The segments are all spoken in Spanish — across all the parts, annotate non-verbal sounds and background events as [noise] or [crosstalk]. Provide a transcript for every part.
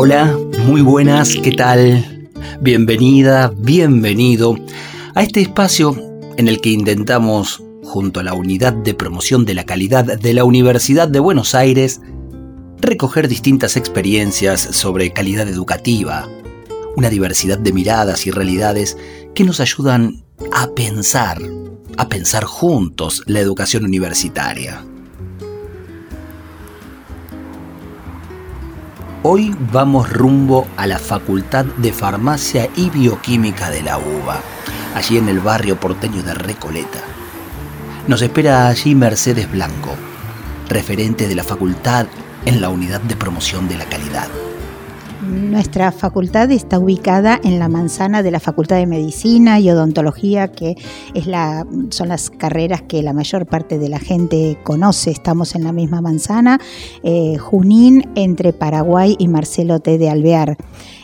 Hola, muy buenas, ¿qué tal? Bienvenida, bienvenido a este espacio en el que intentamos, junto a la Unidad de Promoción de la Calidad de la Universidad de Buenos Aires, recoger distintas experiencias sobre calidad educativa, una diversidad de miradas y realidades que nos ayudan a pensar, a pensar juntos la educación universitaria. Hoy vamos rumbo a la Facultad de Farmacia y Bioquímica de la UBA, allí en el barrio porteño de Recoleta. Nos espera allí Mercedes Blanco, referente de la facultad en la unidad de promoción de la calidad. Nuestra facultad está ubicada en la manzana de la Facultad de Medicina y Odontología, que es la, son las carreras que la mayor parte de la gente conoce. Estamos en la misma manzana, eh, Junín, entre Paraguay y Marcelo T. de Alvear.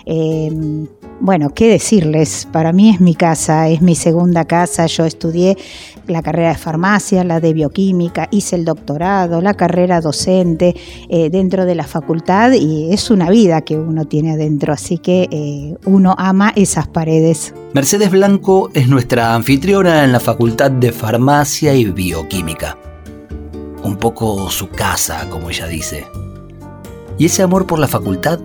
Eh, bueno, ¿qué decirles? Para mí es mi casa, es mi segunda casa. Yo estudié la carrera de farmacia, la de bioquímica, hice el doctorado, la carrera docente eh, dentro de la facultad y es una vida que uno tiene adentro, así que eh, uno ama esas paredes. Mercedes Blanco es nuestra anfitriona en la Facultad de Farmacia y Bioquímica. Un poco su casa, como ella dice. Y ese amor por la facultad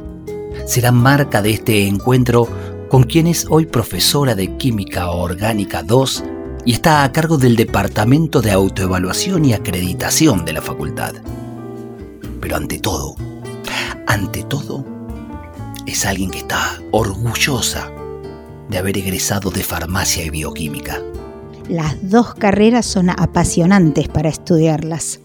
será marca de este encuentro con quien es hoy profesora de Química Orgánica 2 y está a cargo del Departamento de Autoevaluación y Acreditación de la facultad. Pero ante todo, ante todo, es alguien que está orgullosa de haber egresado de farmacia y bioquímica. Las dos carreras son apasionantes para estudiarlas.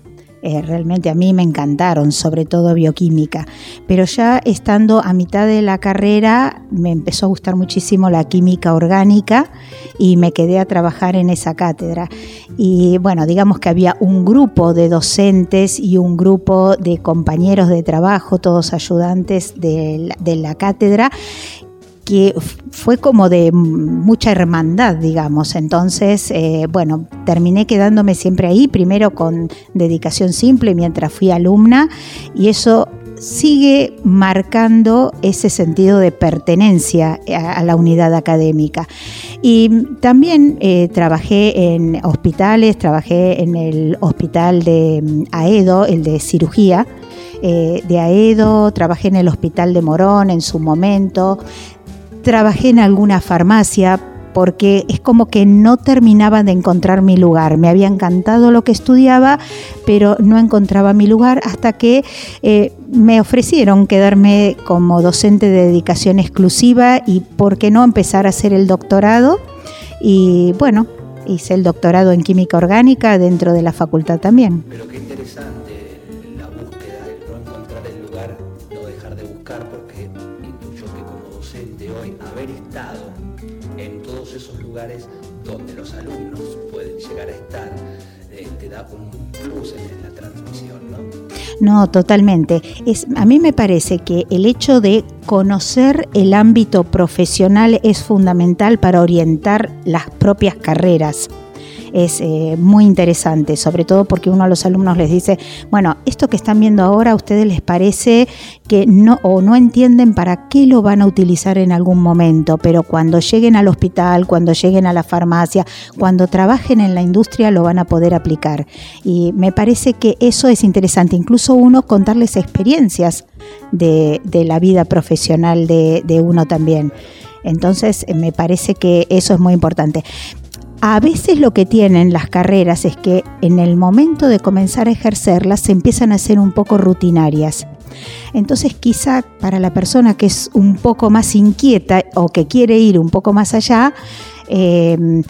Eh, realmente a mí me encantaron, sobre todo bioquímica. Pero ya estando a mitad de la carrera me empezó a gustar muchísimo la química orgánica y me quedé a trabajar en esa cátedra. Y bueno, digamos que había un grupo de docentes y un grupo de compañeros de trabajo, todos ayudantes de la cátedra, que fue como de mucha hermandad, digamos. Entonces, eh, bueno, terminé quedándome siempre ahí, primero con dedicación simple mientras fui alumna, y eso sigue marcando ese sentido de pertenencia a, la unidad académica. Y también eh, trabajé en hospitales, trabajé en el hospital de mm, Aedo, el de cirugía, eh, de Aedo, trabajé en el hospital de Morón en su momento, trabajé en alguna farmacia porque es como que no terminaba de encontrar mi lugar. Me había encantado lo que estudiaba, pero no encontraba mi lugar hasta que eh, me ofrecieron quedarme como docente de dedicación exclusiva y por qué no empezar a hacer el doctorado. Y bueno, hice el doctorado en química orgánica dentro de la facultad también. Pero qué interesante No, totalmente. Es, a mí me parece que el hecho de conocer el ámbito profesional es fundamental para orientar las propias carreras es eh, muy interesante, sobre todo porque uno a los alumnos les dice, bueno, esto que están viendo ahora a ustedes les parece que no o no entienden para qué lo van a utilizar en algún momento, pero cuando lleguen al hospital, cuando lleguen a la farmacia, cuando trabajen en la industria lo van a poder aplicar. Y me parece que eso es interesante, incluso uno contarles experiencias de, la vida profesional de, de uno también. Entonces, me parece que eso es muy importante. A veces lo que tienen las carreras es que en el momento de comenzar a ejercerlas se empiezan a ser un poco rutinarias. Entonces quizá para la persona que es un poco más inquieta o que quiere ir un poco más allá, eh,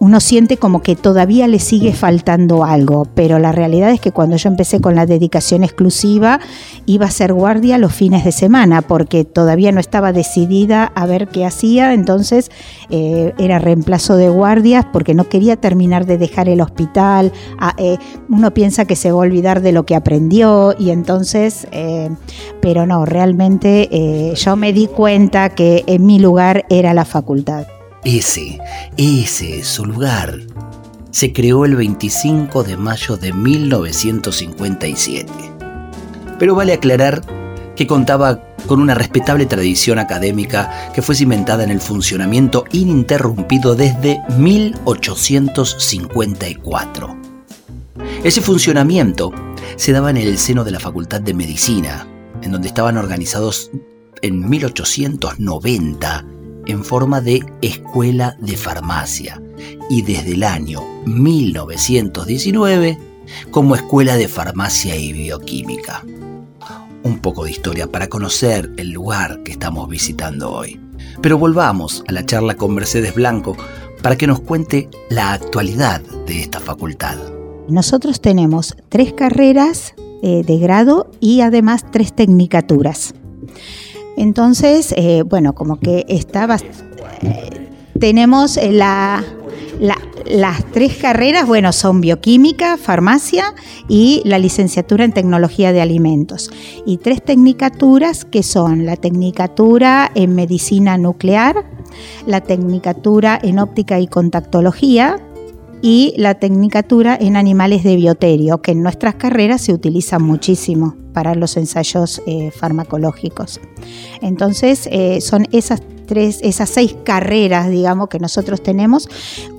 uno siente como que todavía le sigue faltando algo, pero la realidad es que cuando yo empecé con la dedicación exclusiva iba a ser guardia los fines de semana porque todavía no estaba decidida a ver qué hacía, entonces eh, era reemplazo de guardias porque no quería terminar de dejar el hospital, eh, uno piensa que se va a olvidar de lo que aprendió y entonces, eh, pero no, realmente yo me di cuenta que en mi lugar era la facultad. Ese, ese es su lugar. Se creó el 25 de mayo de 1957. Pero vale aclarar que contaba con una respetable tradición académica que fue cimentada en el funcionamiento ininterrumpido desde 1854. Ese funcionamiento se daba en el seno de la Facultad de Medicina, en donde estaban organizados en 1890 en forma de escuela de farmacia y desde el año 1919 como escuela de farmacia y bioquímica. Un poco de historia para conocer el lugar que estamos visitando hoy. Pero volvamos a la charla con Mercedes Blanco para que nos cuente la actualidad de esta facultad. Nosotros tenemos tres carreras eh, de grado y además tres tecnicaturas. Entonces, eh, bueno, como que estaba... Eh, tenemos eh, la, las tres carreras, bueno, son bioquímica, farmacia y la licenciatura en tecnología de alimentos. Y tres tecnicaturas que son la tecnicatura en medicina nuclear, la tecnicatura en óptica y contactología, y la tecnicatura en animales de bioterio, que en nuestras carreras se utiliza muchísimo para los ensayos eh, farmacológicos. Entonces, eh, son esas tres, esas seis carreras, digamos, que nosotros tenemos,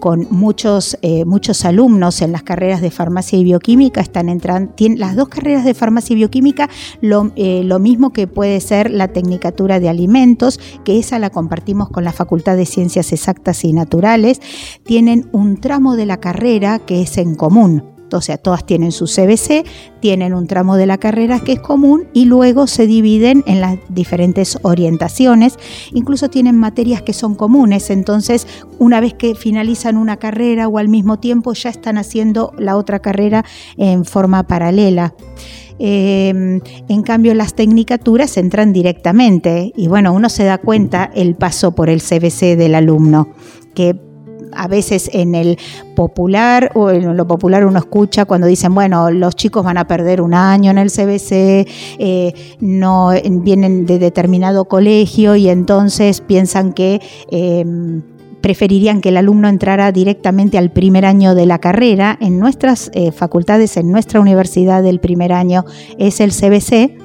con muchos, eh, muchos alumnos en las carreras de farmacia y bioquímica, están entrando, tienen las dos carreras de farmacia y bioquímica, lo, lo mismo que puede ser la tecnicatura de alimentos, que esa la compartimos con la Facultad de Ciencias Exactas y Naturales, tienen un tramo de la carrera que es en común o sea, todas tienen su CBC, tienen un tramo de la carrera que es común y luego se dividen en las diferentes orientaciones, incluso tienen materias que son comunes, entonces una vez que finalizan una carrera o al mismo tiempo ya están haciendo la otra carrera en forma paralela. Em, en cambio, las tecnicaturas entran directamente. Y bueno, uno se da cuenta el paso por el CBC del alumno, que a veces en el popular o en lo popular uno escucha cuando dicen, bueno, los chicos van a perder un año en el CBC, eh, no vienen de determinado colegio y entonces piensan que em, preferirían que el alumno entrara directamente al primer año de la carrera. En nuestras eh, facultades, en nuestra universidad, el primer año es el CBC.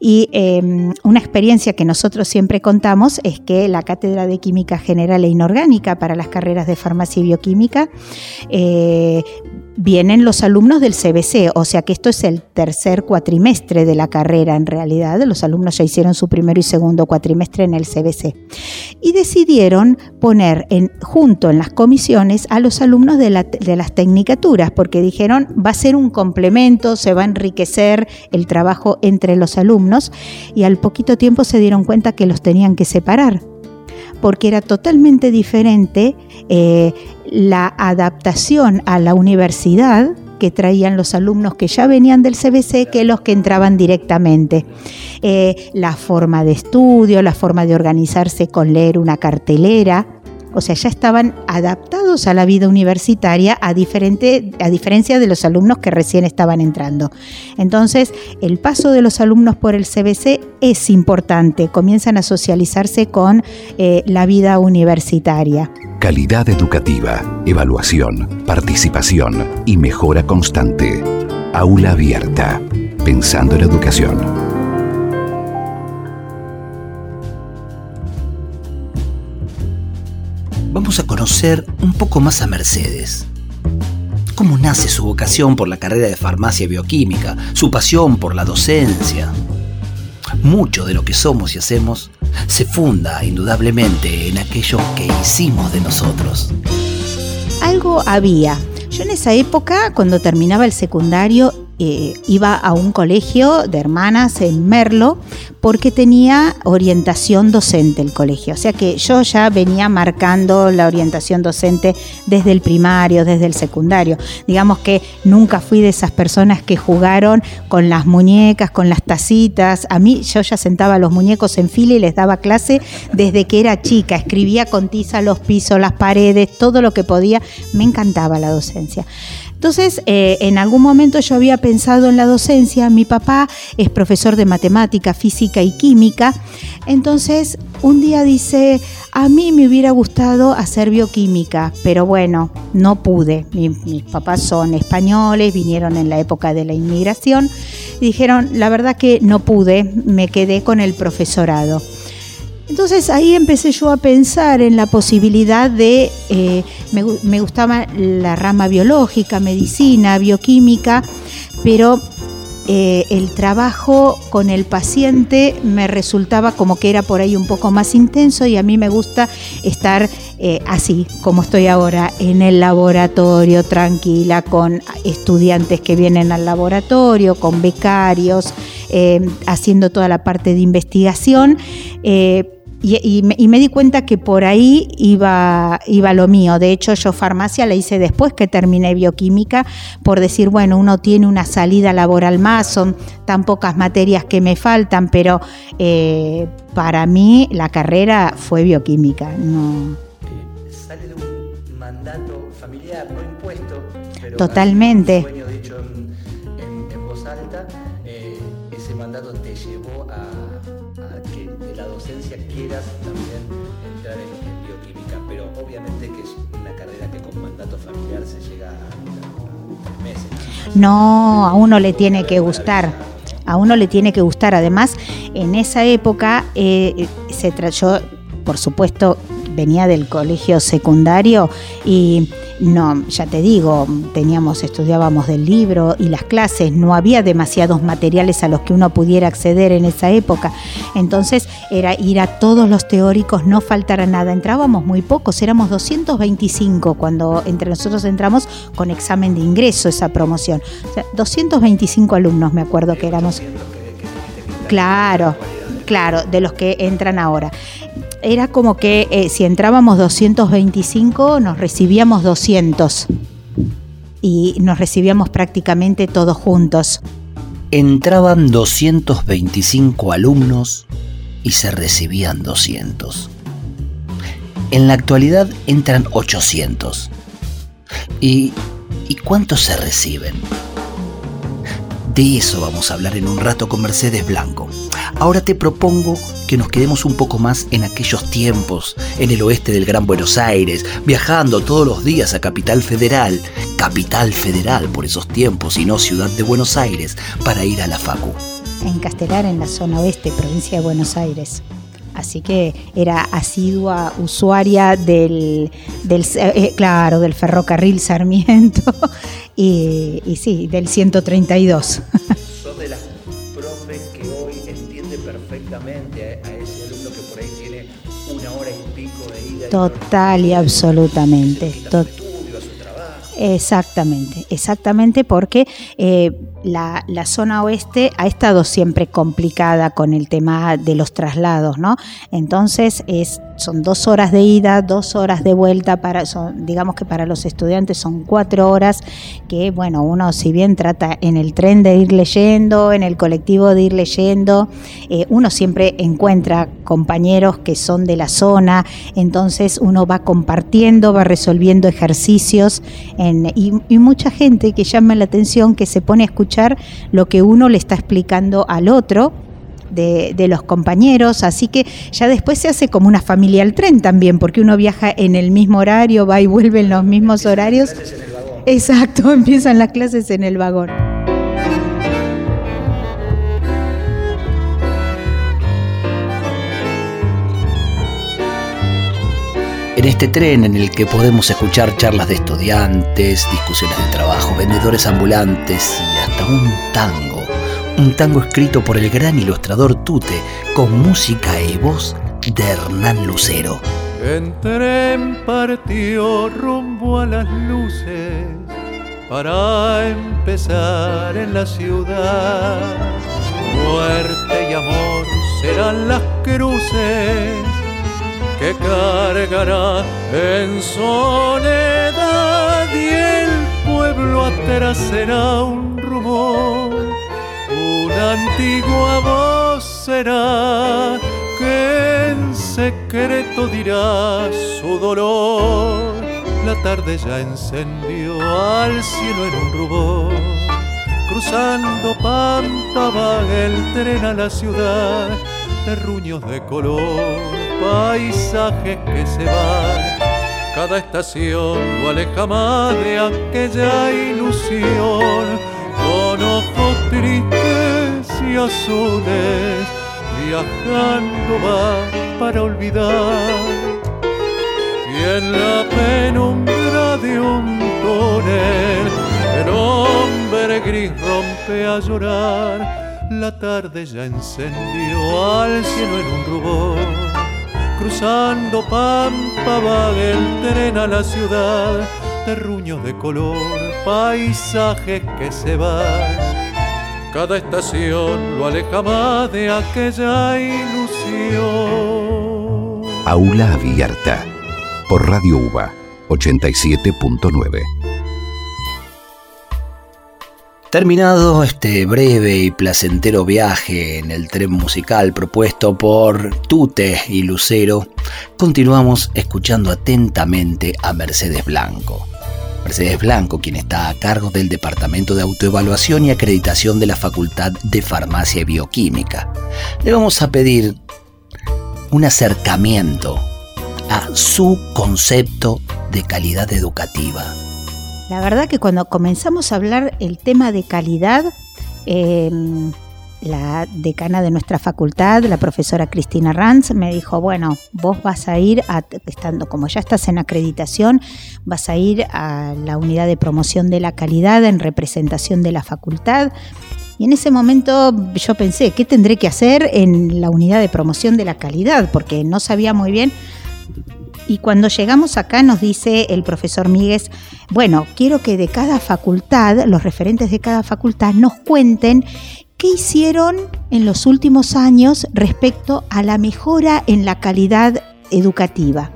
Y em, una experiencia que nosotros siempre contamos es que la Cátedra de Química General e Inorgánica para las carreras de farmacia y bioquímica eh, vienen los alumnos del CBC, o sea que esto es el tercer cuatrimestre de la carrera en realidad, los alumnos ya hicieron su primero y segundo cuatrimestre en el CBC. Y decidieron poner en, junto en las comisiones a los alumnos de, las tecnicaturas, porque dijeron va a ser un complemento, se va a enriquecer el trabajo entre los alumnos, y al poquito tiempo se dieron cuenta que los tenían que separar porque era totalmente diferente eh, la adaptación a la universidad que traían los alumnos que ya venían del CBC que los que entraban directamente. Eh, la forma de estudio, la forma de organizarse con leer una cartelera, o sea, ya estaban adaptados a la vida universitaria a, diferente, a diferencia de los alumnos que recién estaban entrando. Entonces, el paso de los alumnos por el CBC es importante, comienzan a socializarse con eh, la vida universitaria. Calidad educativa, evaluación, participación y mejora constante. Aula abierta, pensando en educación. vamos a conocer un poco más a Mercedes. ¿Cómo nace su vocación por la carrera de farmacia bioquímica, su pasión por la docencia? Mucho de lo que somos y hacemos se funda indudablemente en aquello que hicimos de nosotros. Algo había. Yo en esa época, cuando terminaba el secundario, eh, iba a un colegio de hermanas en Merlo porque tenía orientación docente el colegio. O sea que yo ya venía marcando la orientación docente desde el primario, desde el secundario. Digamos que nunca fui de esas personas que jugaron con las muñecas, con las tacitas. A mí yo ya sentaba los muñecos en fila y les daba clase desde que era chica. Escribía con tiza los pisos, las paredes, todo lo que podía. Me encantaba la docencia. Entonces, eh, en algún momento yo había pensado en la docencia, mi papá es profesor de matemática, física y química, entonces un día dice, a mí me hubiera gustado hacer bioquímica, pero bueno, no pude. mis papás son españoles, vinieron en la época de la inmigración, dijeron, la verdad que no pude, me quedé con el profesorado. Entonces ahí empecé yo a pensar en la posibilidad de, eh, me, gustaba la rama biológica, medicina, bioquímica, pero eh, el trabajo con el paciente me resultaba como que era por ahí un poco más intenso y a mí me gusta estar eh, así como estoy ahora en el laboratorio tranquila con estudiantes que vienen al laboratorio, con becarios, haciendo toda la parte de investigación. Y, me, di cuenta que por ahí iba, iba lo mío. De hecho, yo farmacia la hice después que terminé bioquímica, por decir, bueno, uno tiene una salida laboral más, son tan pocas materias que me faltan, pero eh, para mí la carrera fue bioquímica. No. Sale de un mandato familiar, no impuesto, pero Totalmente. sueño No, a uno le tiene que gustar. A uno le tiene que gustar. Además, en esa época eh, se yo, por supuesto, venía del colegio secundario y no, ya te digo, teníamos, estudiábamos del libro y las clases, no había demasiados materiales a los que uno pudiera acceder en esa época. Entonces era ir a todos los teóricos, no faltara nada. Entrábamos muy pocos, éramos 225 cuando entre nosotros entramos con examen de ingreso esa promoción. O sea, 225 alumnos me acuerdo que éramos. Claro, claro, de los que entran ahora era como que eh, si entrábamos 225 nos recibíamos 200 y nos recibíamos prácticamente todos juntos. Entraban 225 alumnos y se recibían 200. En la actualidad entran 800. ¿Y, ¿Y cuántos se reciben? De eso vamos a hablar en un rato con Mercedes Blanco. Ahora te propongo que nos quedemos un poco más en aquellos tiempos, en el oeste del Gran Buenos Aires, viajando todos los días a Capital Federal, Capital Federal por esos tiempos y no Ciudad de Buenos Aires, para ir a la Facu. En Castelar, en la zona oeste, provincia de Buenos Aires así que era asidua usuaria del, del eh, claro, del ferrocarril Sarmiento [laughs] y sí, del 132. [laughs] Total y, absolutamente. Exactamente, exactamente porque eh, la, zona oeste ha estado siempre complicada con el tema de los traslados, ¿no? Entonces es, son dos horas de ida, dos horas de vuelta, para, son, digamos que para los estudiantes son cuatro horas, que bueno, uno si bien trata en el tren de ir leyendo, en el colectivo de ir leyendo, eh, uno siempre encuentra compañeros que son de la zona, entonces uno va compartiendo, va resolviendo ejercicios y, y mucha gente que llama la atención, que se pone a escuchar lo que uno le está explicando al otro. De, los compañeros, así que ya después se hace como una familia al tren también, porque uno viaja en el mismo horario, va y vuelve en los mismos horarios. Exacto, [laughs] empiezan las clases en el vagón. En este tren en el que podemos escuchar charlas de estudiantes, discusiones de trabajo, vendedores ambulantes y hasta un tango. Un tango escrito por el gran ilustrador Tute, con música y voz de Hernán Lucero. En tren partió rumbo a las luces para empezar en la ciudad. Muerte y amor serán las cruces que cargará en soledad y el pueblo atrás será un rumor, una antigua voz será que en secreto dirá su dolor. La tarde ya encendió al cielo en un rubor, cruzando pampa el tren a la ciudad, terruños de color paisajes que se van. Cada estación lo aleja más de aquella ilusión, con ojos tristes y azules, viajando va para olvidar. Y en la penumbra de un túnel, el hombre gris rompe a llorar. La tarde ya encendió al cielo en un rubor cruzando pampa va el tren a la ciudad, terruños de color, paisajes que se van. Cada estación lo aleja más de aquella ilusión. Aula Abierta, por Radio UBA 87.9. Terminado este breve y placentero viaje en el tren musical propuesto por Tute y Lucero, continuamos escuchando atentamente a Mercedes Blanco. Mercedes Blanco, quien está a cargo del Departamento de Autoevaluación y Acreditación de la Facultad de Farmacia y Bioquímica. Le vamos a pedir un acercamiento a su concepto de calidad educativa la verdad que cuando comenzamos a hablar el tema de calidad, em, la decana de nuestra facultad, la profesora Cristina Ranz, me dijo, bueno, vos vas a ir, estando como ya estás en acreditación, vas a ir a la unidad de promoción de la calidad en representación de la facultad. Y en ese momento yo pensé, ¿qué tendré que hacer en la unidad de promoción de la calidad? Porque no sabía muy bien y cuando llegamos acá nos dice el profesor Míguez, bueno, quiero que de cada facultad, los referentes de cada facultad, nos cuenten qué hicieron en los últimos años respecto a la mejora en la calidad educativa.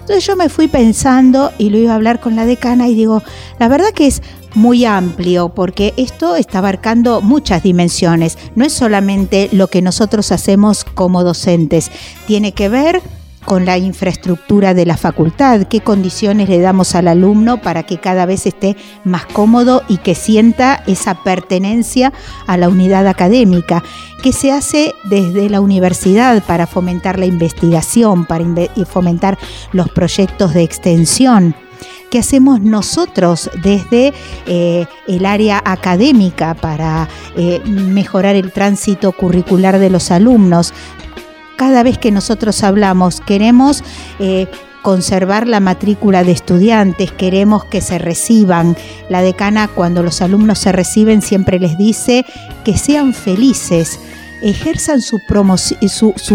Entonces yo me fui pensando y lo iba a hablar con la decana y digo, la verdad que es muy amplio porque esto está abarcando muchas dimensiones. No es solamente lo que nosotros hacemos como docentes, tiene que ver con la infraestructura de la facultad, qué condiciones le damos al alumno para que cada vez esté más cómodo y que sienta esa pertenencia a la unidad académica, qué se hace desde la universidad para fomentar la investigación, para fomentar los proyectos de extensión. ¿Qué hacemos nosotros desde eh, el área académica para eh, mejorar el tránsito curricular de los alumnos? Cada vez que nosotros hablamos queremos eh, conservar la matrícula de estudiantes, queremos que se reciban. La decana cuando los alumnos se reciben siempre les dice que sean felices ejerzan su,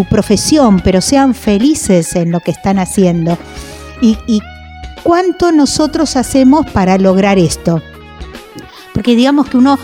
profesión, pero sean felices en lo que están haciendo. ¿Y, ¿Y cuánto nosotros hacemos para lograr esto? Porque digamos que uno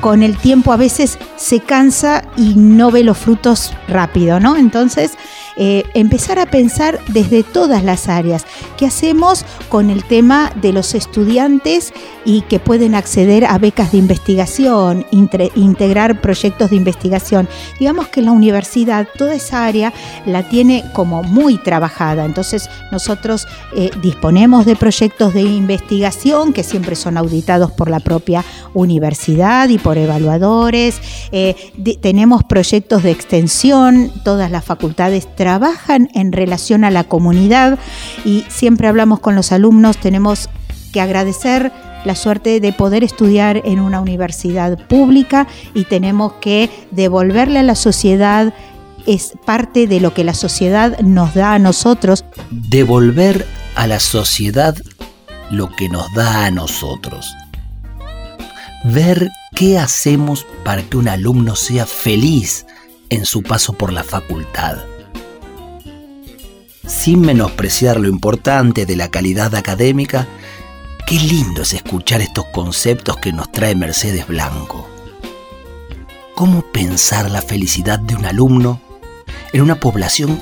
con el tiempo a veces se cansa y no ve los frutos rápido, ¿no? Entonces, eh, empezar a pensar desde todas las áreas. ¿Qué hacemos con el tema de los estudiantes y que pueden acceder a becas de investigación, integrar proyectos de investigación? Digamos que la universidad toda esa área la tiene como muy trabajada. Entonces nosotros eh, disponemos de proyectos de investigación que siempre son auditados por la propia universidad y por evaluadores. Eh, tenemos proyectos de extensión, todas las facultades trabajan trabajan en relación a la comunidad y siempre hablamos con los alumnos, tenemos que agradecer la suerte de poder estudiar en una universidad pública y tenemos que devolverle a la sociedad es parte de lo que la sociedad nos da a nosotros. Devolver a la sociedad lo que nos da a nosotros. Ver qué hacemos para que un alumno sea feliz en su paso por la facultad sin menospreciar lo importante de la calidad académica, qué lindo es escuchar estos conceptos que nos trae Mercedes Blanco. ¿Cómo pensar la felicidad de un alumno en una población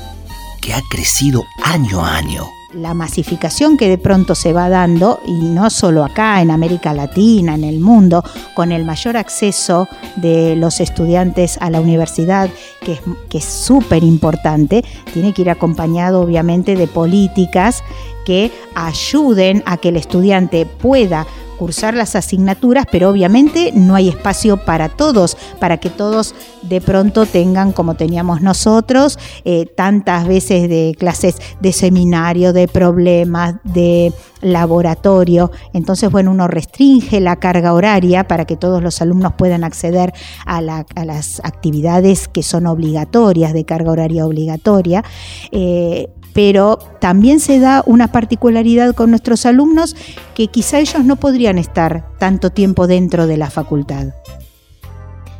que ha crecido año a año la masificación que de pronto se va dando, y no solo acá, en América Latina, en el mundo, con el mayor acceso de los estudiantes a la universidad, que es súper importante, tiene que ir acompañado obviamente de políticas que ayuden a que el estudiante pueda cursar las asignaturas, pero obviamente no hay espacio para todos, para que todos de pronto tengan, como teníamos nosotros, eh, tantas veces de clases de seminario, de problemas, de laboratorio. Entonces, bueno, uno restringe la carga horaria para que todos los alumnos puedan acceder a, las actividades que son obligatorias, de carga horaria obligatoria. Eh, pero también se da una particularidad con nuestros alumnos que quizá ellos no podrían estar tanto tiempo dentro de la facultad.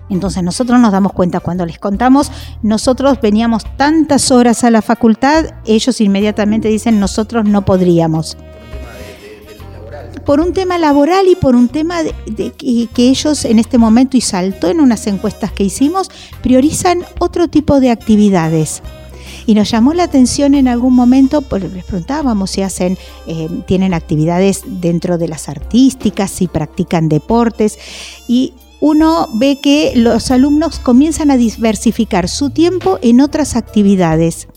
Entonces nosotros nos damos cuenta cuando les contamos, nosotros veníamos tantas horas a la facultad, ellos inmediatamente dicen, nosotros no podríamos. Por un tema laboral y por un tema de, que, que ellos en este momento, y saltó en unas encuestas que hicimos, priorizan otro tipo de actividades. Y nos llamó la atención en algún momento, porque les preguntábamos si hacen, eh, tienen actividades dentro de las artísticas, si practican deportes. Y uno ve que los alumnos comienzan a diversificar su tiempo en otras actividades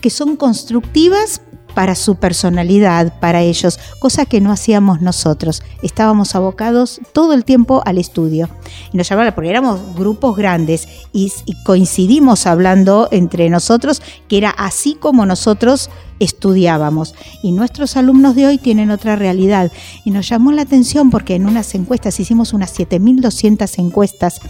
que son constructivas para su personalidad, para ellos, cosa que no hacíamos nosotros. Estábamos abocados todo el tiempo al estudio. Y nos llamaban, porque éramos grupos grandes y, y coincidimos hablando entre nosotros que era así como nosotros estudiábamos. Y nuestros alumnos de hoy tienen otra realidad. Y nos llamó la atención porque en unas encuestas, hicimos unas 7.200 encuestas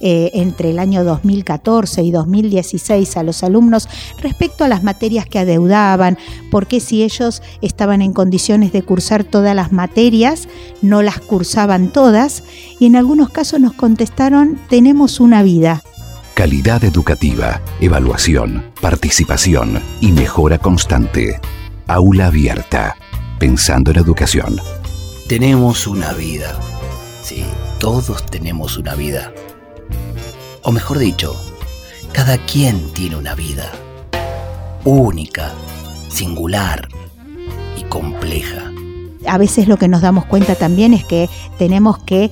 eh, entre el año 2014 y 2016 a los alumnos respecto a las materias que adeudaban, porque si ellos estaban en condiciones de cursar todas las materias, no las cursaban todas. Y en algunos casos nos contestaron, tenemos una vida calidad educativa, evaluación, participación y mejora constante. Aula abierta, pensando en educación. Tenemos una vida. Sí, todos tenemos una vida. O mejor dicho, cada quien tiene una vida. Única, singular y compleja. A veces lo que nos damos cuenta también es que tenemos que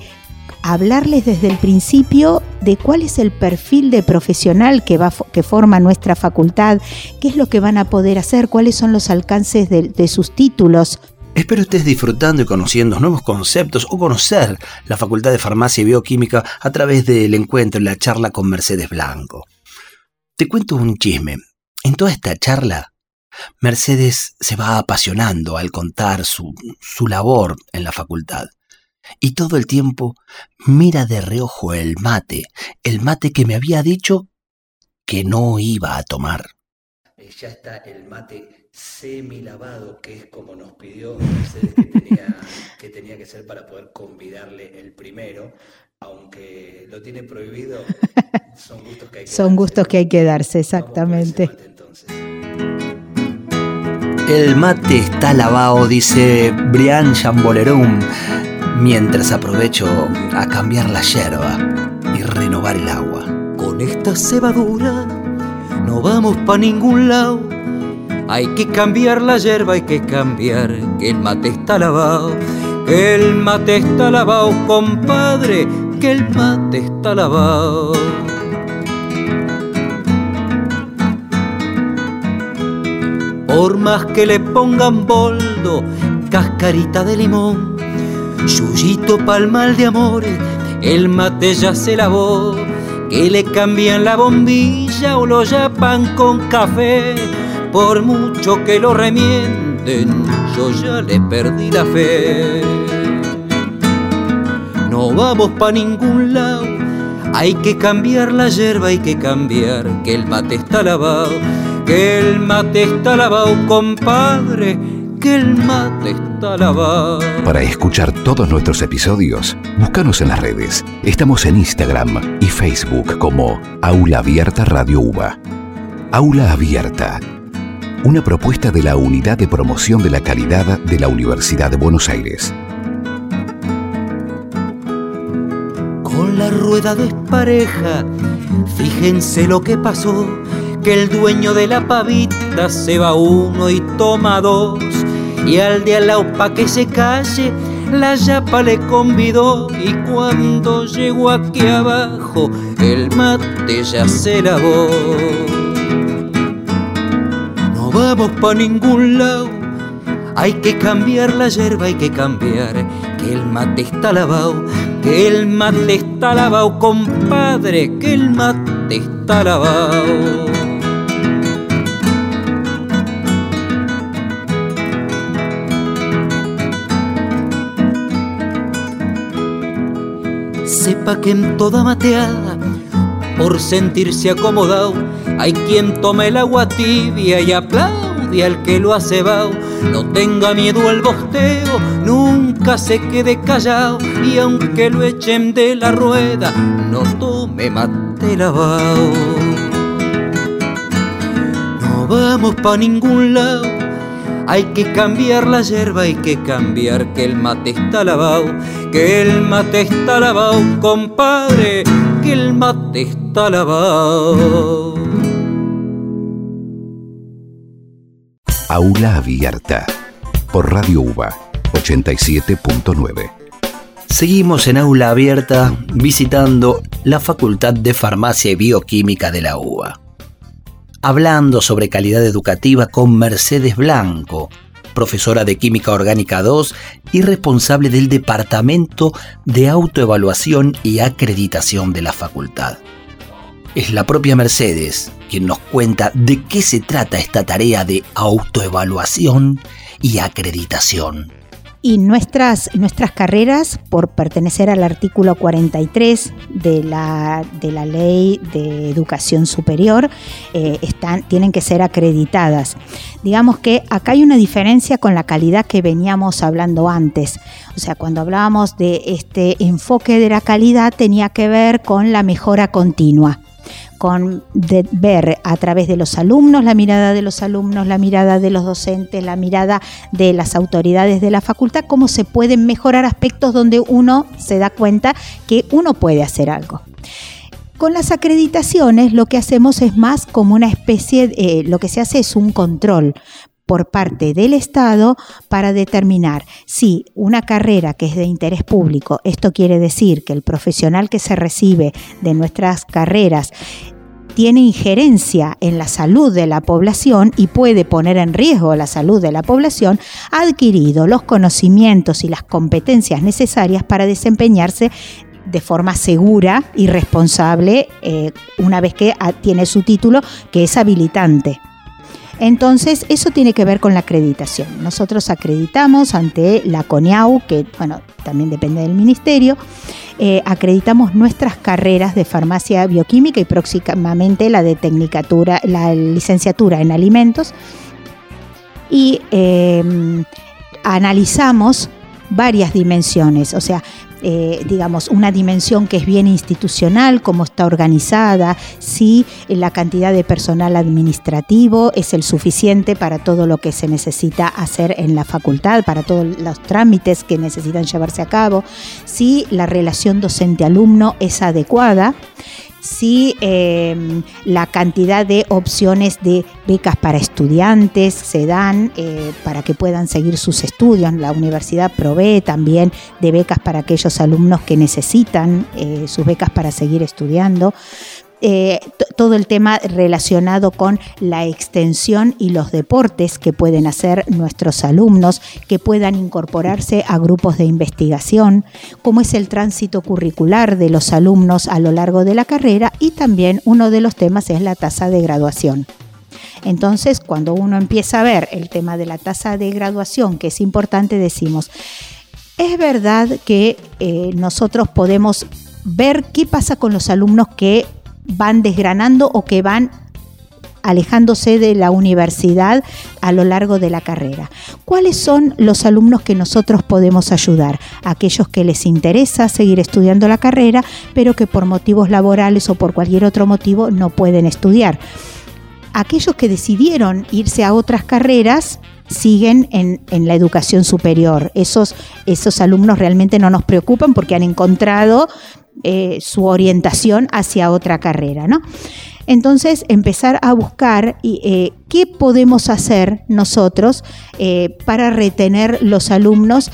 hablarles desde el principio de cuál es el perfil de profesional que, forma nuestra facultad, qué es lo que van a poder hacer, cuáles son los alcances de, sus títulos, Espero estés disfrutando y conociendo nuevos conceptos o conocer la Facultad de Farmacia y Bioquímica a través del encuentro y la charla con Mercedes Blanco. Te cuento un chisme. En toda esta charla, Mercedes se va apasionando al contar su labor en la facultad y todo el tiempo mira de reojo el mate, el mate que me había dicho que no iba a tomar. Eh, ya está el mate semi lavado, que es como nos pidió Mercedes [laughs] que tenía, que ser para poder convidarle el primero, aunque lo tiene prohibido, son gustos que hay que son darse. Gustos que hay que darse, exactamente. El mate está lavado, dice Brian Chambolerum mientras aprovecho a cambiar la yerba y renovar el agua. Con esta cebadura no vamos pa' ningún lado. Hay que cambiar la yerba, hay que cambiar, que el mate está lavado. Que el mate está lavado, compadre, que el mate está lavado. Por más que le pongan boldo, cascarita de limón, Yuyito pa'l mal de amores, el mate ya se lavó. Que le cambian la bombilla o lo yapan con café. Por mucho que lo remienten, yo ya le perdí la fe. No vamos pa' ningún lado, hay que cambiar la yerba, hay que cambiar, que el mate está lavado, que el mate está lavado, compadre que el mate está lavado. Para escuchar todos nuestros episodios, búscanos en las redes. Estamos en Instagram y Facebook como Aula Abierta Radio UBA. Aula Abierta. Una propuesta de la Unidad de Promoción de la Calidad de la Universidad de Buenos Aires. Con la rueda despareja, fíjense lo que pasó que el dueño de la pavita se va uno y toma dos. Y al de al pa' que se calle, la yapa le convidó. Y cuando llegó aquí abajo, el mate ya se lavó. No vamos pa' ningún lado, hay que cambiar la hierba, hay que cambiar. Que el mate está lavado, que el mate está lavado, compadre, que el mate está lavado. Sepa que en toda mateada, por sentirse acomodado, hay quien tome el agua tibia y aplaude al que lo ha cebado. No tenga miedo al bosteo, nunca se quede callado y aunque lo echen de la rueda, no tome mate lavado. No vamos pa' ningún lado, hay que cambiar la hierba, hay que cambiar que el mate está lavado que el mate está lavado, compadre, que el mate está lavado. Aula Abierta por Radio UBA 87.9. Seguimos en Aula Abierta visitando la Facultad de Farmacia y Bioquímica de la UBA. Hablando sobre calidad educativa con Mercedes Blanco, profesora de Química Orgánica 2 y responsable del Departamento de Autoevaluación y Acreditación de la facultad. Es la propia Mercedes quien nos cuenta de qué se trata esta tarea de autoevaluación y acreditación. Y nuestras, nuestras carreras, por pertenecer al artículo 43 de la, de la Ley de Educación Superior, eh, están, tienen que ser acreditadas. Digamos que acá hay una diferencia con la calidad que veníamos hablando antes. O sea, cuando hablábamos de este enfoque de la calidad tenía que ver con la mejora continua con ver a través de los alumnos, la mirada de los alumnos, la mirada de los docentes, la mirada de las autoridades de la facultad, cómo se pueden mejorar aspectos donde uno se da cuenta que uno puede hacer algo. Con las acreditaciones lo que hacemos es más como una especie, de, eh, lo que se hace es un control por parte del Estado para determinar si una carrera que es de interés público, esto quiere decir que el profesional que se recibe de nuestras carreras tiene injerencia en la salud de la población y puede poner en riesgo la salud de la población, ha adquirido los conocimientos y las competencias necesarias para desempeñarse de forma segura y responsable eh, una vez que tiene su título que es habilitante. Entonces, eso tiene que ver con la acreditación. Nosotros acreditamos ante la CONIAU, que bueno, también depende del ministerio, eh, acreditamos nuestras carreras de farmacia bioquímica y próximamente la de tecnicatura, la licenciatura en alimentos. Y em, analizamos varias dimensiones, o sea, eh, digamos, una dimensión que es bien institucional, cómo está organizada, si la cantidad de personal administrativo es el suficiente para todo lo que se necesita hacer en la facultad, para todos los trámites que necesitan llevarse a cabo, si la relación docente-alumno es adecuada si em, la cantidad de opciones de becas para estudiantes se dan eh, para que puedan seguir sus estudios. La universidad provee también de becas para aquellos alumnos que necesitan eh, sus becas para seguir estudiando. Eh, todo el tema relacionado con la extensión y los deportes que pueden hacer nuestros alumnos, que puedan incorporarse a grupos de investigación, cómo es el tránsito curricular de los alumnos a lo largo de la carrera y también uno de los temas es la tasa de graduación. Entonces, cuando uno empieza a ver el tema de la tasa de graduación, que es importante, decimos, es verdad que eh, nosotros podemos ver qué pasa con los alumnos que van desgranando o que van alejándose de la universidad a lo largo de la carrera. ¿Cuáles son los alumnos que nosotros podemos ayudar? Aquellos que les interesa seguir estudiando la carrera, pero que por motivos laborales o por cualquier otro motivo no pueden estudiar. Aquellos que decidieron irse a otras carreras, siguen en, la educación superior. Esos, esos alumnos realmente no nos preocupan porque han encontrado eh, su orientación hacia otra carrera, ¿no? Entonces, empezar a buscar eh, qué podemos hacer nosotros eh, para retener los alumnos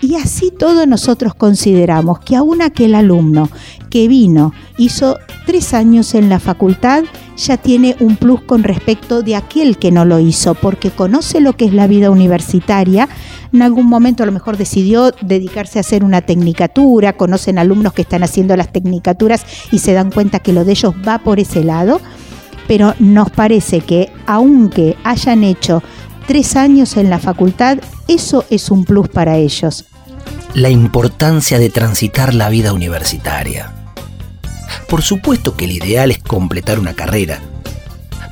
y así todos nosotros consideramos que aún aquel alumno que vino, hizo tres años en la facultad, ya tiene un plus con respecto de aquel que no lo hizo, porque conoce lo que es la vida universitaria, en algún momento a lo mejor decidió dedicarse a hacer una tecnicatura, conocen alumnos que están haciendo las tecnicaturas y se dan cuenta que lo de ellos va por ese lado, pero nos parece que aunque hayan hecho tres años en la facultad, eso es un plus para ellos. La importancia de transitar la vida universitaria. Por supuesto que el ideal es completar una carrera,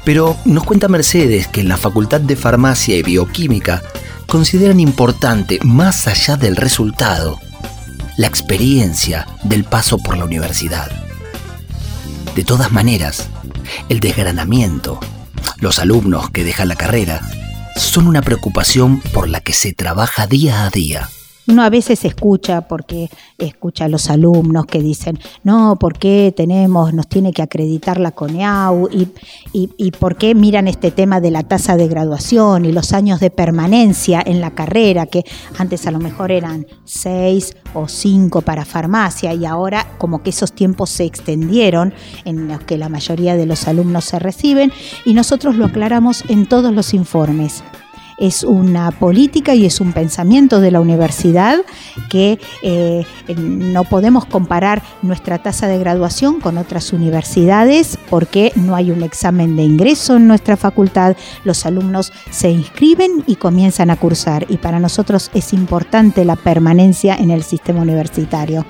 pero nos cuenta Mercedes que en la Facultad de Farmacia y Bioquímica consideran importante, más allá del resultado, la experiencia del paso por la universidad. De todas maneras, el desgranamiento, los alumnos que dejan la carrera, son una preocupación por la que se trabaja día a día. Uno a veces escucha, porque escucha a los alumnos que dicen, no, ¿por qué tenemos, nos tiene que acreditar la CONEAU? Y, y, por qué miran este tema de la tasa de graduación y los años de permanencia en la carrera, que antes a lo mejor eran seis o cinco para farmacia y ahora como que esos tiempos se extendieron en los que la mayoría de los alumnos se reciben y nosotros lo aclaramos en todos los informes es una política y es un pensamiento de la universidad que eh, no podemos comparar nuestra tasa de graduación con otras universidades porque no hay un examen de ingreso en nuestra facultad, los alumnos se inscriben y comienzan a cursar y para nosotros es importante la permanencia en el sistema universitario.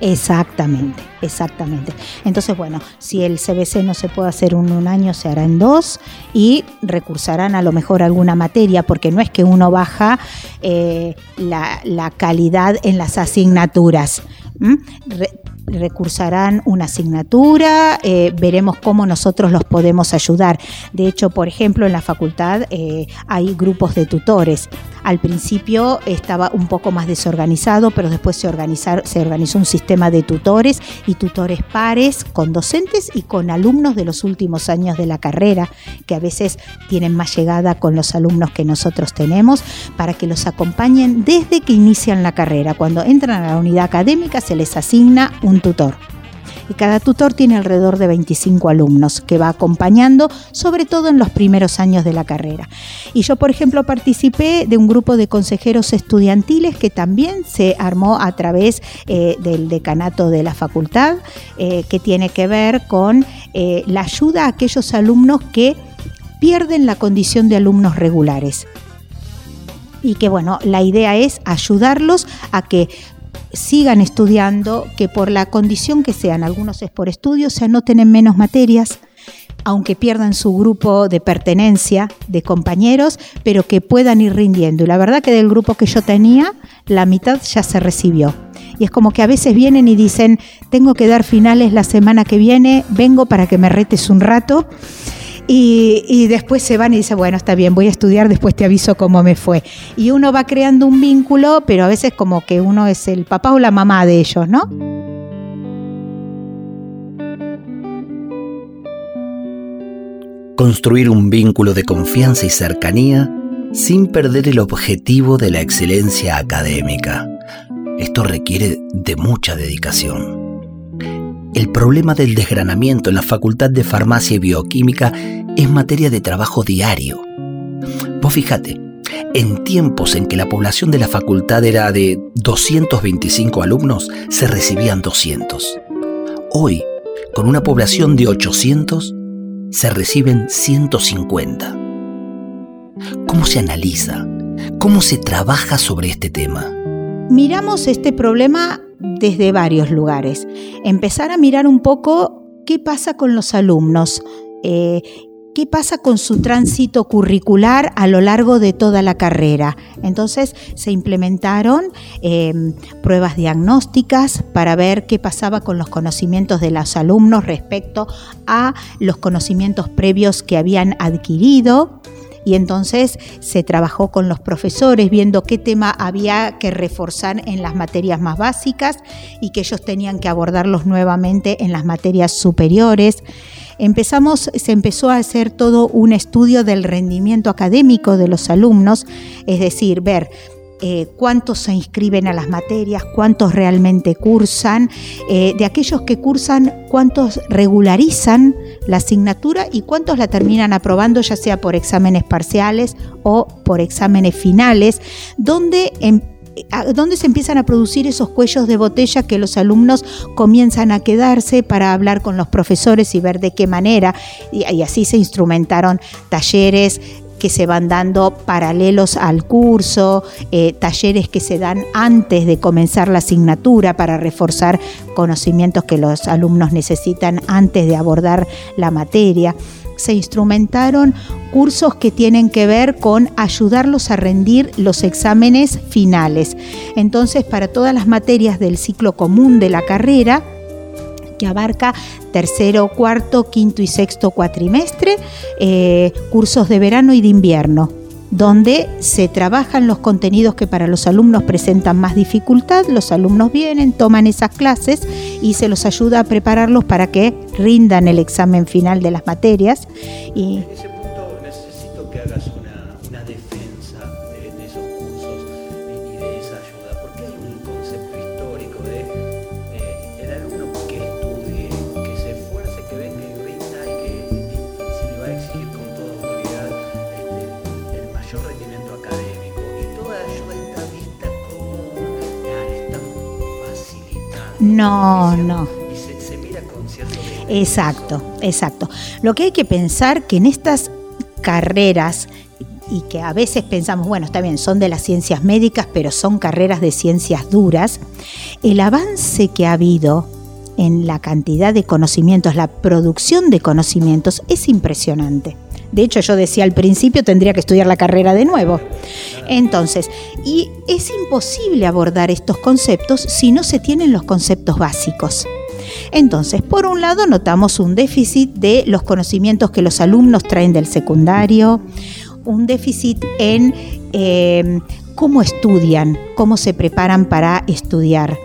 Exactamente, exactamente. Entonces, bueno, si el CBC no se puede hacer en un año, se hará en dos y recursarán a lo mejor alguna materia, porque no es que uno baja eh, la, calidad en las asignaturas recursarán una asignatura, eh, veremos cómo nosotros los podemos ayudar. De hecho, por ejemplo, en la facultad eh, hay grupos de tutores. Al principio estaba un poco más desorganizado, pero después se, se organizó un sistema de tutores y tutores pares con docentes y con alumnos de los últimos años de la carrera, que a veces tienen más llegada con los alumnos que nosotros tenemos, para que los acompañen desde que inician la carrera. Cuando entran a la unidad académica se les asigna un tutor. Y cada tutor tiene alrededor de 25 alumnos que va acompañando, sobre todo en los primeros años de la carrera. Y yo, por ejemplo, participé de un grupo de consejeros estudiantiles que también se armó a través eh, del decanato de la facultad, eh, que tiene que ver con eh, la ayuda a aquellos alumnos que pierden la condición de alumnos regulares y que bueno, la idea es ayudarlos a que sigan estudiando, que por la condición que sean, algunos es por estudio, se anoten en menos materias, aunque pierdan su grupo de pertenencia de compañeros, pero que puedan ir rindiendo. Y la verdad que del grupo que yo tenía, la mitad ya se recibió. Y es como que a veces vienen y dicen, tengo que dar finales la semana que viene, vengo para que me retes un rato. Y, después se van y dicen, bueno, está bien, voy a estudiar, después te aviso cómo me fue. Y uno va creando un vínculo, pero a veces como que uno es el papá o la mamá de ellos, ¿no? Construir un vínculo de confianza y cercanía sin perder el objetivo de la excelencia académica. Esto requiere de mucha dedicación. El problema del desgranamiento en la Facultad de Farmacia y Bioquímica es materia de trabajo diario. Vos fíjate, en tiempos en que la población de la facultad era de 225 alumnos, se recibían 200. Hoy, con una población de 800, se reciben 150. ¿Cómo se analiza? ¿Cómo se trabaja sobre este tema? Miramos este problema desde varios lugares. Empezar a mirar un poco qué pasa con los alumnos, eh, qué pasa con su tránsito curricular a lo largo de toda la carrera. Entonces se implementaron em, pruebas diagnósticas para ver qué pasaba con los conocimientos de los alumnos respecto a los conocimientos previos que habían adquirido y entonces se trabajó con los profesores viendo qué tema había que reforzar en las materias más básicas y que ellos tenían que abordarlos nuevamente en las materias superiores. Empezamos, se empezó a hacer todo un estudio del rendimiento académico de los alumnos, es decir, ver eh, cuántos se inscriben a las materias, cuántos realmente cursan, eh, de aquellos que cursan, cuántos regularizan la asignatura y cuántos la terminan aprobando, ya sea por exámenes parciales o por exámenes finales, em, donde se empiezan a producir esos cuellos de botella que los alumnos comienzan a quedarse para hablar con los profesores y ver de qué manera. y así se instrumentaron talleres que se van dando paralelos al curso, eh, talleres que se dan antes de comenzar la asignatura para reforzar conocimientos que los alumnos necesitan antes de abordar la materia. Se instrumentaron cursos que tienen que ver con ayudarlos a rendir los exámenes finales. Entonces, para todas las materias del ciclo común de la carrera, que abarca tercero, cuarto, quinto y sexto cuatrimestre, eh, cursos de verano y de invierno donde se trabajan los contenidos que para los alumnos presentan más dificultad, los alumnos vienen, toman esas clases y se los ayuda a prepararlos para que rindan el examen final de las materias. En ese punto necesito que hagas No, no. Exacto, exacto. Lo que hay que pensar que en estas carreras y que a veces pensamos, bueno, está bien, son de las ciencias médicas, pero son carreras de ciencias duras, el avance que ha habido en la cantidad de conocimientos, la producción de conocimientos es impresionante. De hecho, yo decía al principio, tendría que estudiar la carrera de nuevo. Entonces, y es imposible abordar estos conceptos si no se tienen los conceptos básicos. Entonces, por un lado, notamos un déficit de los conocimientos que los alumnos traen del secundario, un déficit en eh, cómo estudian, cómo se preparan para estudiar,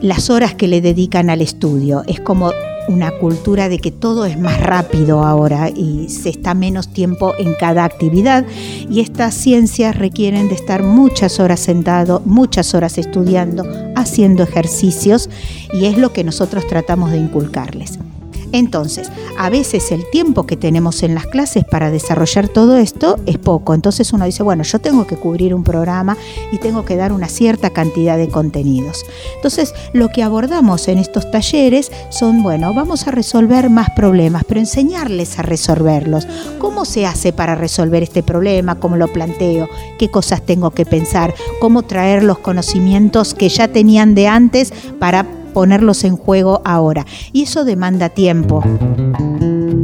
las horas que le dedican al estudio. Es como una cultura de que todo es más rápido ahora y se está menos tiempo en cada actividad y estas ciencias requieren de estar muchas horas sentado, muchas horas estudiando, haciendo ejercicios y es lo que nosotros tratamos de inculcarles. Entonces, a veces el tiempo que tenemos en las clases para desarrollar todo esto es poco. Entonces uno dice, bueno, yo tengo que cubrir un programa y tengo que dar una cierta cantidad de contenidos. Entonces, lo que abordamos en estos talleres son, bueno, vamos a resolver más problemas, pero enseñarles a resolverlos. ¿Cómo se hace para resolver este problema? ¿Cómo lo planteo? ¿Qué cosas tengo que pensar? ¿Cómo traer los conocimientos que ya tenían de antes para ponerlos en juego ahora. Y eso demanda tiempo.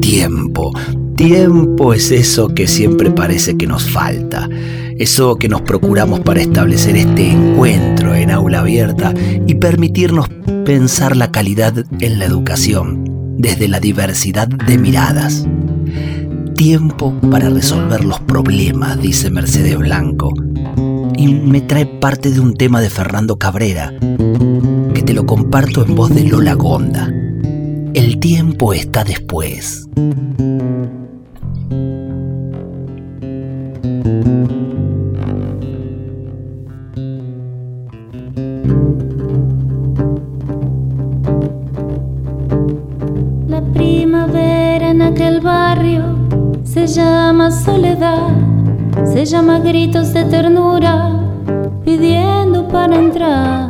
Tiempo. Tiempo es eso que siempre parece que nos falta. Eso que nos procuramos para establecer este encuentro en aula abierta y permitirnos pensar la calidad en la educación desde la diversidad de miradas. Tiempo para resolver los problemas, dice Mercedes Blanco. Y me trae parte de un tema de Fernando Cabrera, te lo comparto en voz de Lola Gonda. El tiempo está después. La primavera en aquel barrio se llama soledad, se llama gritos de ternura, pidiendo para entrar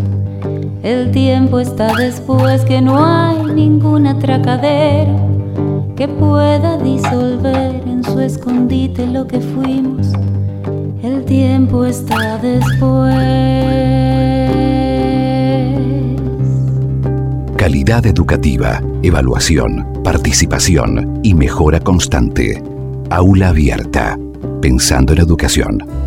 el tiempo está después que no hay ningún atracadero que pueda disolver en su escondite lo que fuimos. el tiempo está después. Calidad educativa, evaluación, participación y mejora constante. Aula abierta. Pensando en educación.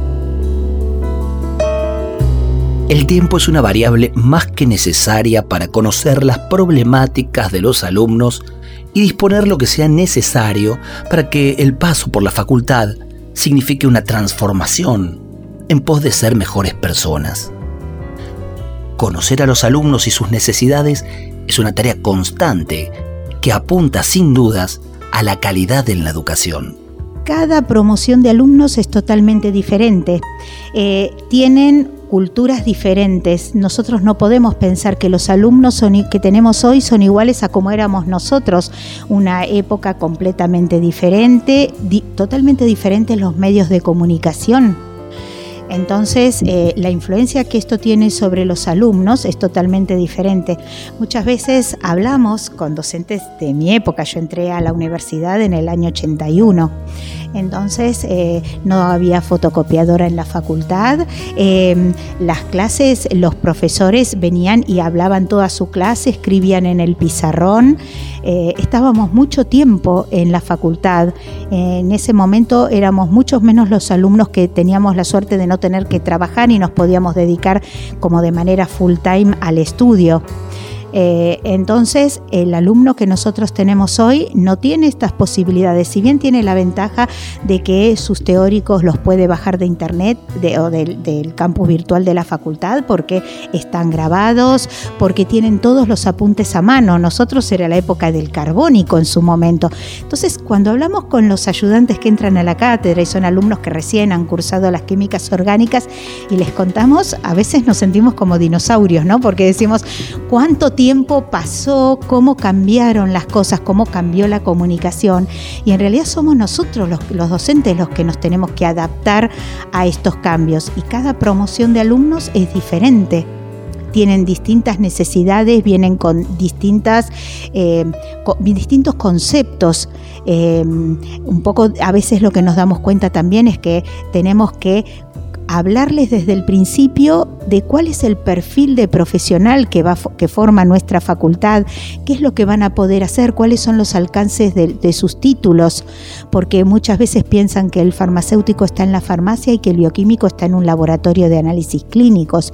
El tiempo es una variable más que necesaria para conocer las problemáticas de los alumnos y disponer lo que sea necesario para que el paso por la facultad signifique una transformación en pos de ser mejores personas. Conocer a los alumnos y sus necesidades es una tarea constante que apunta sin dudas a la calidad en la educación. Cada promoción de alumnos es totalmente diferente. Eh, tienen culturas diferentes. Nosotros no podemos pensar que los alumnos que tenemos hoy son iguales a como éramos nosotros. Una época completamente diferente, totalmente diferente en los medios de comunicación. Entonces, eh, la influencia que esto tiene sobre los alumnos es totalmente diferente. Muchas veces hablamos con docentes de mi época, yo entré a la universidad en el año 81 entonces eh, no había fotocopiadora en la facultad. Em, las clases, los profesores venían y hablaban toda su clase, escribían en el pizarrón. Eh, estábamos mucho tiempo en la facultad. en ese momento éramos muchos menos los alumnos que teníamos la suerte de no tener que trabajar y nos podíamos dedicar como de manera full time al estudio. Eh, entonces, el alumno que nosotros tenemos hoy no tiene estas posibilidades, si bien tiene la ventaja de que sus teóricos los puede bajar de internet o del, campus virtual de la facultad porque están grabados, porque tienen todos los apuntes a mano. Nosotros era la época del carbónico en su momento. Entonces, cuando hablamos con los ayudantes que entran a la cátedra y son alumnos que recién han cursado las químicas orgánicas y les contamos, a veces nos sentimos como dinosaurios, ¿no? Porque decimos, ¿cuánto tiempo tiempo pasó, cómo cambiaron las cosas, cómo cambió la comunicación. Y en realidad somos nosotros los, docentes los que nos tenemos que adaptar a estos cambios. Y cada promoción de alumnos es diferente tienen distintas necesidades, vienen con distintas, eh, distintos conceptos. Eh, un poco a veces lo que nos damos cuenta también es que tenemos que hablarles desde el principio de cuál es el perfil de profesional que, va, que forma nuestra facultad, qué es lo que van a poder hacer, cuáles son los alcances de, sus títulos, porque muchas veces piensan que el farmacéutico está en la farmacia y que el bioquímico está en un laboratorio de análisis clínicos.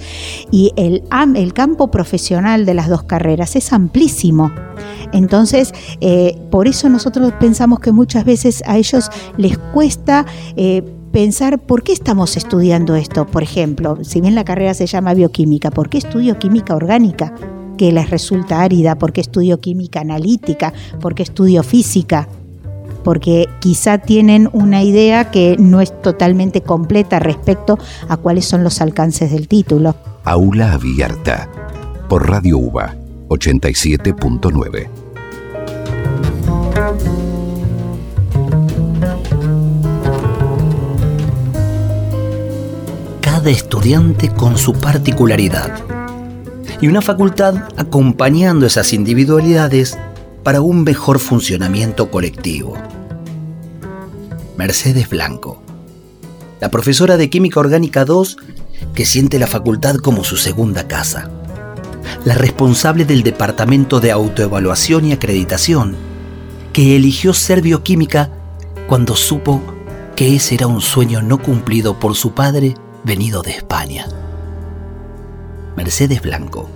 Y el, el campo profesional de las dos carreras es amplísimo. Entonces, eh, por eso nosotros pensamos que muchas veces a ellos les cuesta... Eh, pensar por qué estamos estudiando esto. Por ejemplo, si bien la carrera se llama bioquímica, ¿por qué estudio química orgánica? que les resulta árida, ¿por qué estudio química analítica? ¿Por qué estudio física? Porque quizá tienen una idea que no es totalmente completa respecto a cuáles son los alcances del título. Aula Abierta, por Radio UBA 87.9. de estudiante con su particularidad y una facultad acompañando esas individualidades para un mejor funcionamiento colectivo. Mercedes Blanco, la profesora de Química Orgánica 2 que siente la facultad como su segunda casa, la responsable del Departamento de Autoevaluación y Acreditación, que eligió ser bioquímica cuando supo que ese era un sueño no cumplido por su padre venido de España. Mercedes Blanco.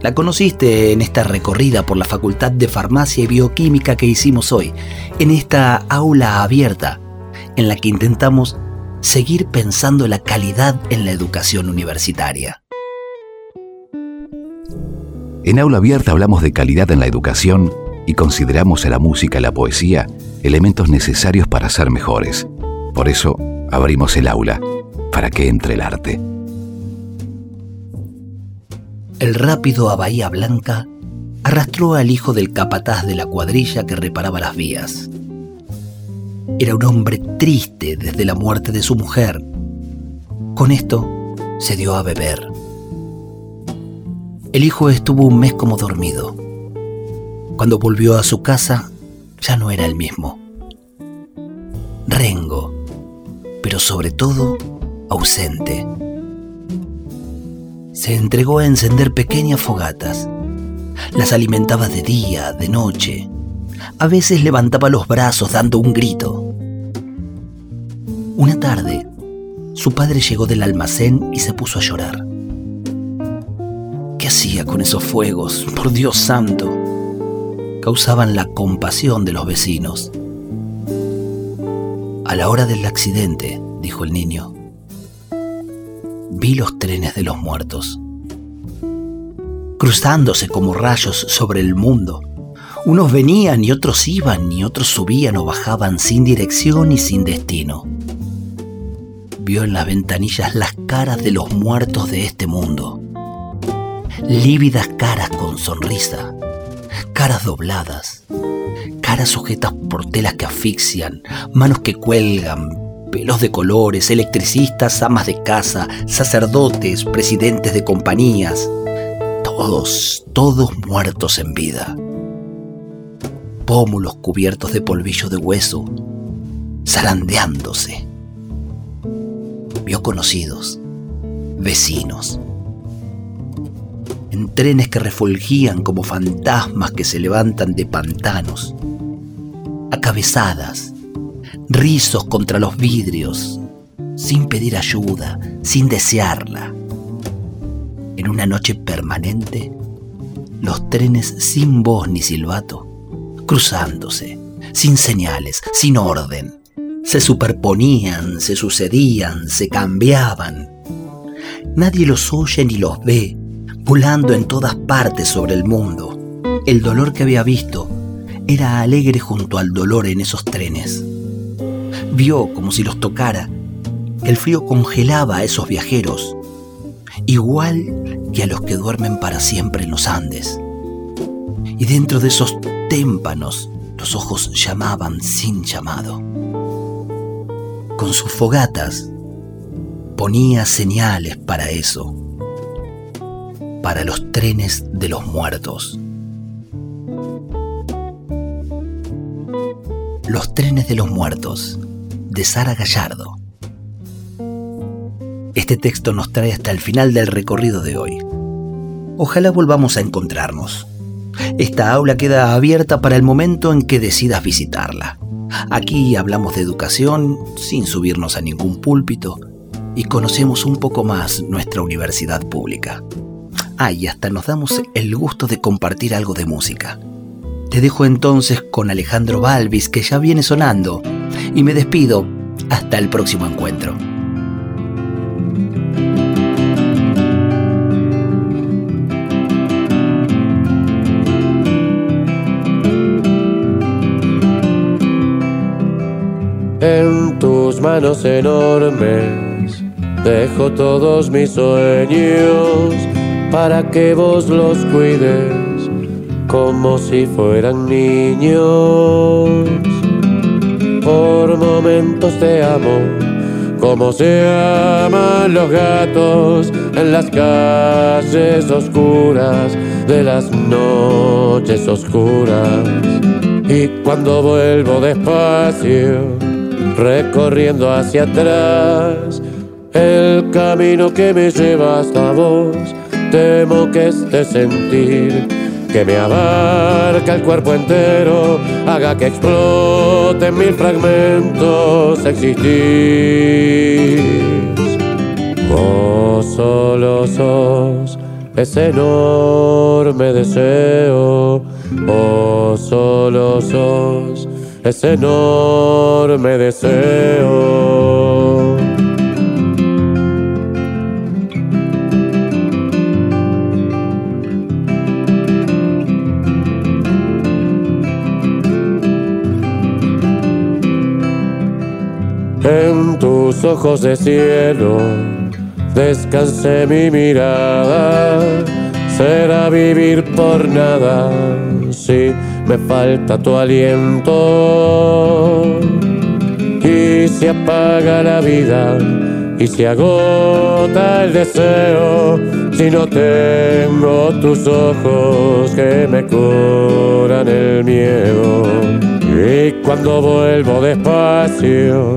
La conociste en esta recorrida por la Facultad de Farmacia y Bioquímica que hicimos hoy, en esta aula abierta, en la que intentamos seguir pensando la calidad en la educación universitaria. En aula abierta hablamos de calidad en la educación y consideramos a la música y la poesía elementos necesarios para ser mejores. Por eso abrimos el aula para que entre el arte. El rápido a Bahía Blanca arrastró al hijo del capataz de la cuadrilla que reparaba las vías. Era un hombre triste desde la muerte de su mujer. Con esto se dio a beber. El hijo estuvo un mes como dormido. Cuando volvió a su casa, ya no era el mismo. Rengo, pero sobre todo ausente. Se entregó a encender pequeñas fogatas. Las alimentaba de día, de noche. A veces levantaba los brazos dando un grito. Una tarde, su padre llegó del almacén y se puso a llorar. ¿Qué hacía con esos fuegos? Por Dios santo. Causaban la compasión de los vecinos. A la hora del accidente, dijo el niño, vi los trenes de los muertos, cruzándose como rayos sobre el mundo. Unos venían y otros iban y otros subían o bajaban sin dirección y sin destino. Vio en las ventanillas las caras de los muertos de este mundo. Lívidas caras con sonrisa, caras dobladas, caras sujetas por telas que asfixian, manos que cuelgan, pelos de colores, electricistas, amas de casa, sacerdotes, presidentes de compañías, todos, todos muertos en vida. Pómulos cubiertos de polvillo de hueso, zarandeándose. Vio conocidos, vecinos, en trenes que refulgían como fantasmas que se levantan de pantanos, acabezadas, rizos contra los vidrios, sin pedir ayuda, sin desearla. En una noche permanente, los trenes sin voz ni silbato, cruzándose, sin señales, sin orden, se superponían, se sucedían, se cambiaban. Nadie los oye ni los ve, volando en todas partes sobre el mundo. El dolor que había visto era alegre junto al dolor en esos trenes. Vio como si los tocara, el frío congelaba a esos viajeros, igual que a los que duermen para siempre en los Andes. Y dentro de esos témpanos los ojos llamaban sin llamado. Con sus fogatas ponía señales para eso para los trenes de los muertos. Los trenes de los muertos, de Sara Gallardo. Este texto nos trae hasta el final del recorrido de hoy. Ojalá volvamos a encontrarnos. Esta aula queda abierta para el momento en que decidas visitarla. Aquí hablamos de educación sin subirnos a ningún púlpito y conocemos un poco más nuestra universidad pública. Ah, y hasta nos damos el gusto de compartir algo de música. Te dejo entonces con Alejandro Balvis, que ya viene sonando, y me despido hasta el próximo encuentro. En tus manos enormes dejo todos mis sueños para que vos los cuides como si fueran niños. Por momentos te amo, como se aman los gatos en las calles oscuras de las noches oscuras. Y cuando vuelvo despacio, recorriendo hacia atrás, el camino que me lleva hasta vos temo que este sentir que me abarca el cuerpo entero haga que explote en mil fragmentos existís. Vos solo sos ese enorme deseo, vos solo sos ese enorme deseo. En tus ojos de cielo descansé mi mirada. Será vivir por nada si me falta tu aliento. Y se apaga la vida y se agota el deseo si no tengo tus ojos que me curan el miedo. Y cuando vuelvo despacio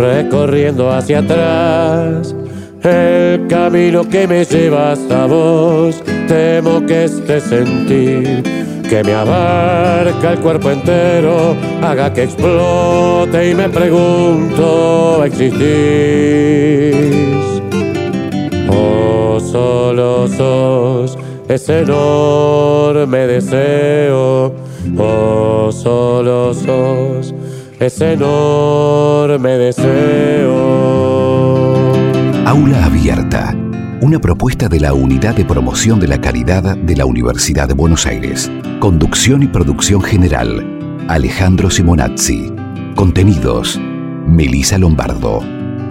recorriendo hacia atrás. El camino que me lleva hasta vos, temo que este sentir que me abarca el cuerpo entero haga que explote y me pregunto, ¿existís? O solo sos ese enorme deseo, o solo sos ese enorme deseo. Aula Abierta, una propuesta de la Unidad de Promoción de la Caridad de la Universidad de Buenos Aires. Conducción y producción general, Alejandro Simonazzi. Contenidos, Melisa Lombardo.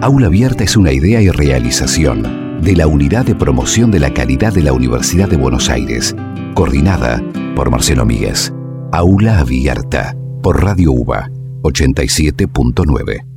Aula Abierta es una idea y realización de la Unidad de Promoción de la Caridad de la Universidad de Buenos Aires, coordinada por Marcelo Míguez. Aula Abierta, por Radio UBA 87.9.